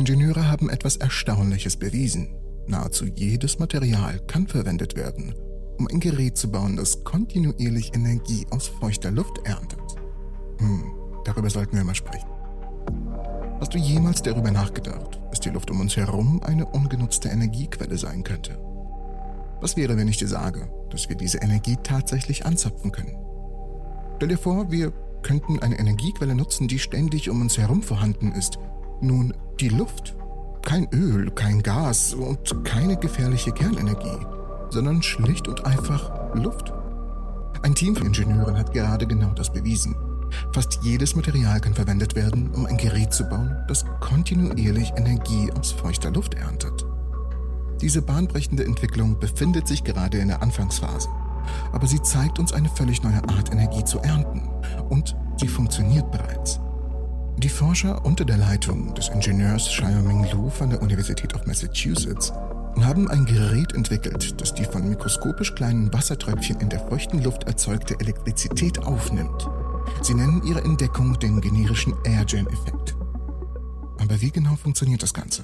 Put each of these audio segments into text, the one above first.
Ingenieure haben etwas Erstaunliches bewiesen. Nahezu jedes Material kann verwendet werden, um ein Gerät zu bauen, das kontinuierlich Energie aus feuchter Luft erntet. Hm, darüber sollten wir mal sprechen. Hast du jemals darüber nachgedacht, dass die Luft um uns herum eine ungenutzte Energiequelle sein könnte? Was wäre, wenn ich dir sage, dass wir diese Energie tatsächlich anzapfen können? Stell dir vor, wir könnten eine Energiequelle nutzen, die ständig um uns herum vorhanden ist. Nun, die Luft. Kein Öl, kein Gas und keine gefährliche Kernenergie, sondern schlicht und einfach Luft. Ein Team von Ingenieuren hat gerade genau das bewiesen. Fast jedes Material kann verwendet werden, um ein Gerät zu bauen, das kontinuierlich Energie aus feuchter Luft erntet. Diese bahnbrechende Entwicklung befindet sich gerade in der Anfangsphase, aber sie zeigt uns eine völlig neue Art, Energie zu ernten und sie funktioniert bereits. Die Forscher unter der Leitung des Ingenieurs Xiaoming Lu von der Universität of Massachusetts haben ein Gerät entwickelt, das die von mikroskopisch kleinen Wassertröpfchen in der feuchten Luft erzeugte Elektrizität aufnimmt. Sie nennen ihre Entdeckung den generischen Airgen-Effekt. Aber wie genau funktioniert das Ganze?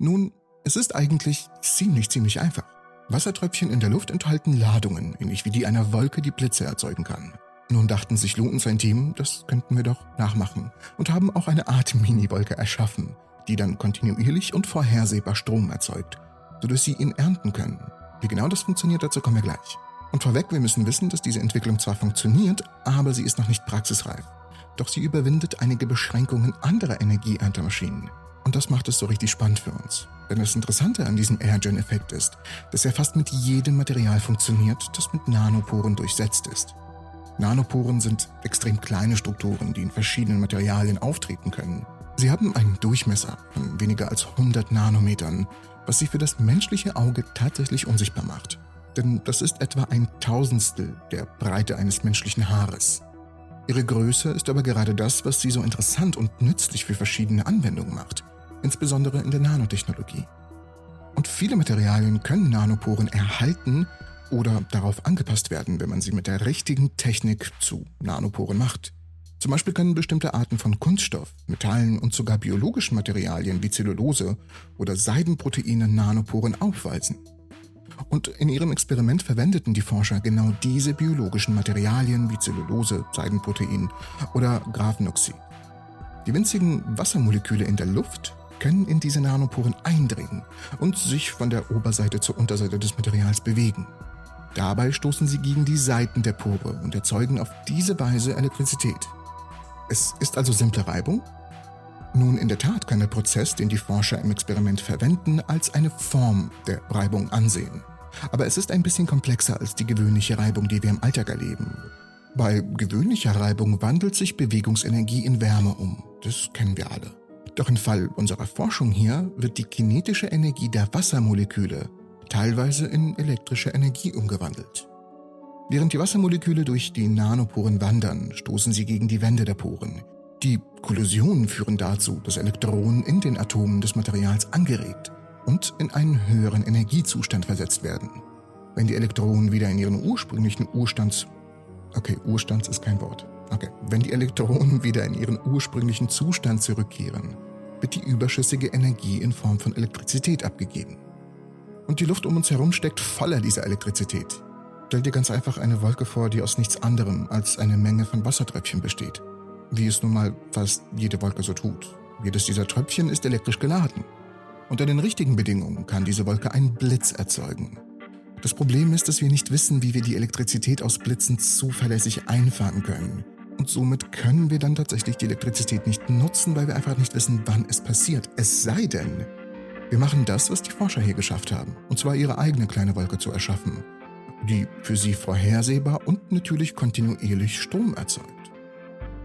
Nun, es ist eigentlich ziemlich, ziemlich einfach. Wassertröpfchen in der Luft enthalten Ladungen, ähnlich wie die einer Wolke, die Blitze erzeugen kann. Nun dachten sich Lou und sein Team, das könnten wir doch nachmachen und haben auch eine Art Mini-Wolke erschaffen, die dann kontinuierlich und vorhersehbar Strom erzeugt, sodass sie ihn ernten können. Wie genau das funktioniert, dazu kommen wir gleich. Und vorweg, wir müssen wissen, dass diese Entwicklung zwar funktioniert, aber sie ist noch nicht praxisreif. Doch sie überwindet einige Beschränkungen anderer Energieerntermaschinen. Und das macht es so richtig spannend für uns. Denn das Interessante an diesem Airgen-Effekt ist, dass er fast mit jedem Material funktioniert, das mit Nanoporen durchsetzt ist. Nanoporen sind extrem kleine Strukturen, die in verschiedenen Materialien auftreten können. Sie haben einen Durchmesser von weniger als 100 Nanometern, was sie für das menschliche Auge tatsächlich unsichtbar macht. Denn das ist etwa ein Tausendstel der Breite eines menschlichen Haares. Ihre Größe ist aber gerade das, was sie so interessant und nützlich für verschiedene Anwendungen macht insbesondere in der Nanotechnologie. Und viele Materialien können Nanoporen erhalten oder darauf angepasst werden, wenn man sie mit der richtigen Technik zu Nanoporen macht. Zum Beispiel können bestimmte Arten von Kunststoff, Metallen und sogar biologischen Materialien wie Zellulose oder Seidenproteine Nanoporen aufweisen. Und in ihrem Experiment verwendeten die Forscher genau diese biologischen Materialien wie Zellulose, Seidenprotein oder Graphenoxid. Die winzigen Wassermoleküle in der Luft können in diese Nanoporen eindringen und sich von der Oberseite zur Unterseite des Materials bewegen. Dabei stoßen sie gegen die Seiten der Pore und erzeugen auf diese Weise Elektrizität. Es ist also simple Reibung? Nun, in der Tat kann der Prozess, den die Forscher im Experiment verwenden, als eine Form der Reibung ansehen. Aber es ist ein bisschen komplexer als die gewöhnliche Reibung, die wir im Alltag erleben. Bei gewöhnlicher Reibung wandelt sich Bewegungsenergie in Wärme um. Das kennen wir alle. Doch im Fall unserer Forschung hier wird die kinetische Energie der Wassermoleküle teilweise in elektrische Energie umgewandelt. Während die Wassermoleküle durch die Nanoporen wandern, stoßen sie gegen die Wände der Poren. Die Kollisionen führen dazu, dass Elektronen in den Atomen des Materials angeregt und in einen höheren Energiezustand versetzt werden. Wenn die Elektronen wieder in ihren ursprünglichen Urstands... Okay, Urstands ist kein Wort. Okay, wenn die Elektronen wieder in ihren ursprünglichen Zustand zurückkehren, wird die überschüssige Energie in Form von Elektrizität abgegeben. Und die Luft um uns herum steckt voller dieser Elektrizität. Stell dir ganz einfach eine Wolke vor, die aus nichts anderem als eine Menge von Wassertröpfchen besteht. Wie es nun mal fast jede Wolke so tut. Jedes dieser Tröpfchen ist elektrisch geladen. Unter den richtigen Bedingungen kann diese Wolke einen Blitz erzeugen. Das Problem ist, dass wir nicht wissen, wie wir die Elektrizität aus Blitzen zuverlässig einfangen können. Und somit können wir dann tatsächlich die Elektrizität nicht nutzen, weil wir einfach nicht wissen, wann es passiert. Es sei denn, wir machen das, was die Forscher hier geschafft haben, und zwar ihre eigene kleine Wolke zu erschaffen, die für sie vorhersehbar und natürlich kontinuierlich Strom erzeugt.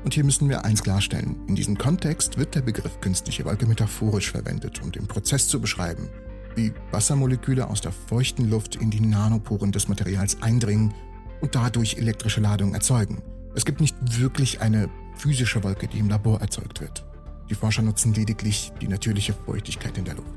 Und hier müssen wir eins klarstellen. In diesem Kontext wird der Begriff künstliche Wolke metaphorisch verwendet, um den Prozess zu beschreiben, wie Wassermoleküle aus der feuchten Luft in die Nanoporen des Materials eindringen und dadurch elektrische Ladung erzeugen. Es gibt nicht wirklich eine physische Wolke, die im Labor erzeugt wird. Die Forscher nutzen lediglich die natürliche Feuchtigkeit in der Luft.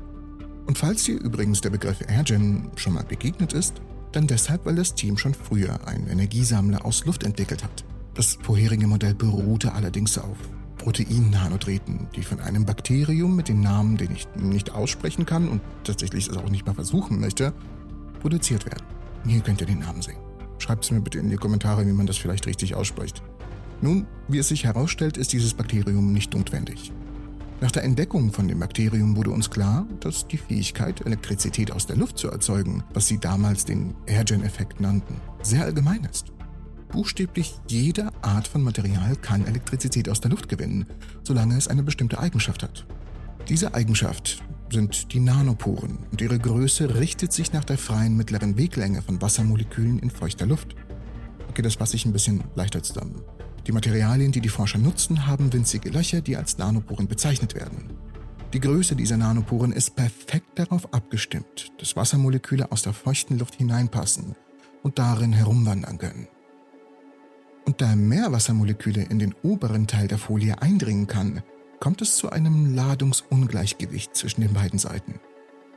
Und falls dir übrigens der Begriff Airgen schon mal begegnet ist, dann deshalb, weil das Team schon früher einen Energiesammler aus Luft entwickelt hat. Das vorherige Modell beruhte allerdings auf Protein-Nanodrähten, die von einem Bakterium mit dem Namen, den ich nicht aussprechen kann und tatsächlich es auch nicht mal versuchen möchte, produziert werden. Hier könnt ihr den Namen sehen. Schreibt es mir bitte in die Kommentare, wie man das vielleicht richtig ausspricht. Nun, wie es sich herausstellt, ist dieses Bakterium nicht notwendig. Nach der Entdeckung von dem Bakterium wurde uns klar, dass die Fähigkeit, Elektrizität aus der Luft zu erzeugen, was sie damals den Airgen-Effekt nannten, sehr allgemein ist. Buchstäblich jede Art von Material kann Elektrizität aus der Luft gewinnen, solange es eine bestimmte Eigenschaft hat. Diese Eigenschaft sind die Nanoporen und ihre Größe richtet sich nach der freien mittleren Weglänge von Wassermolekülen in feuchter Luft. Okay, das fasse ich ein bisschen leichter zusammen. Die Materialien, die die Forscher nutzen, haben winzige Löcher, die als Nanoporen bezeichnet werden. Die Größe dieser Nanoporen ist perfekt darauf abgestimmt, dass Wassermoleküle aus der feuchten Luft hineinpassen und darin herumwandern können. Und da mehr Wassermoleküle in den oberen Teil der Folie eindringen kann, kommt es zu einem Ladungsungleichgewicht zwischen den beiden Seiten.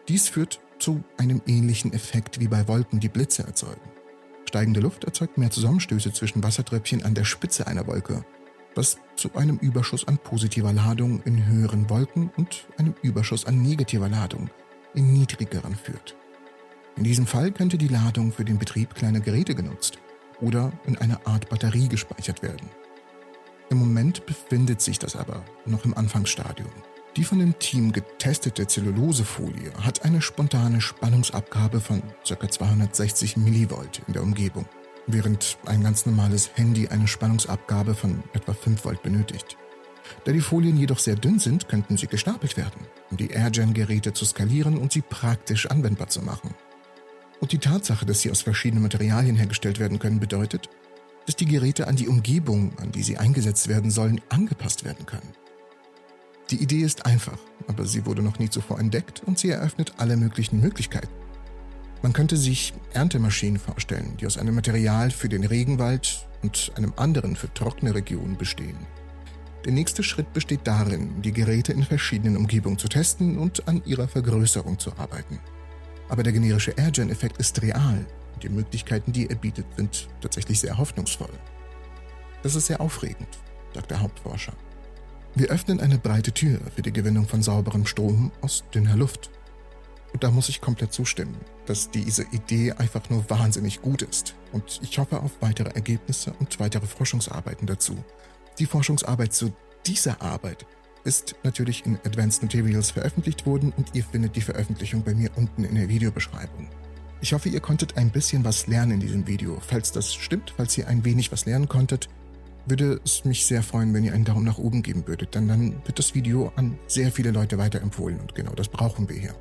Dies führt zu einem ähnlichen Effekt wie bei Wolken, die Blitze erzeugen. Steigende Luft erzeugt mehr Zusammenstöße zwischen Wassertröpfchen an der Spitze einer Wolke, was zu einem Überschuss an positiver Ladung in höheren Wolken und einem Überschuss an negativer Ladung in niedrigeren führt. In diesem Fall könnte die Ladung für den Betrieb kleiner Geräte genutzt oder in einer Art Batterie gespeichert werden. Im Moment befindet sich das aber noch im Anfangsstadium. Die von dem Team getestete Zellulosefolie hat eine spontane Spannungsabgabe von ca. 260 mV in der Umgebung, während ein ganz normales Handy eine Spannungsabgabe von etwa 5 Volt benötigt. Da die Folien jedoch sehr dünn sind, könnten sie gestapelt werden, um die AirGen-Geräte zu skalieren und sie praktisch anwendbar zu machen. Und die Tatsache, dass sie aus verschiedenen Materialien hergestellt werden können, bedeutet, dass die Geräte an die Umgebung, an die sie eingesetzt werden sollen, angepasst werden können. Die Idee ist einfach, aber sie wurde noch nie zuvor entdeckt und sie eröffnet alle möglichen Möglichkeiten. Man könnte sich Erntemaschinen vorstellen, die aus einem Material für den Regenwald und einem anderen für trockene Regionen bestehen. Der nächste Schritt besteht darin, die Geräte in verschiedenen Umgebungen zu testen und an ihrer Vergrößerung zu arbeiten. Aber der generische Airgen-Effekt ist real die Möglichkeiten, die er bietet, sind tatsächlich sehr hoffnungsvoll. Das ist sehr aufregend, sagt der Hauptforscher. Wir öffnen eine breite Tür für die Gewinnung von sauberem Strom aus dünner Luft. Und da muss ich komplett zustimmen, dass diese Idee einfach nur wahnsinnig gut ist. Und ich hoffe auf weitere Ergebnisse und weitere Forschungsarbeiten dazu. Die Forschungsarbeit zu dieser Arbeit ist natürlich in Advanced Materials veröffentlicht worden und ihr findet die Veröffentlichung bei mir unten in der Videobeschreibung. Ich hoffe, ihr konntet ein bisschen was lernen in diesem Video. Falls das stimmt, falls ihr ein wenig was lernen konntet, würde es mich sehr freuen, wenn ihr einen Daumen nach oben geben würdet, denn dann wird das Video an sehr viele Leute weiterempfohlen und genau das brauchen wir hier.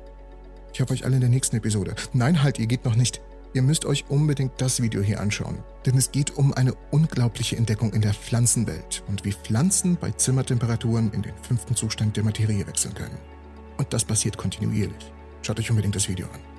Ich hoffe euch alle in der nächsten Episode. Nein, halt, ihr geht noch nicht. Ihr müsst euch unbedingt das Video hier anschauen, denn es geht um eine unglaubliche Entdeckung in der Pflanzenwelt und wie Pflanzen bei Zimmertemperaturen in den fünften Zustand der Materie wechseln können. Und das passiert kontinuierlich. Schaut euch unbedingt das Video an.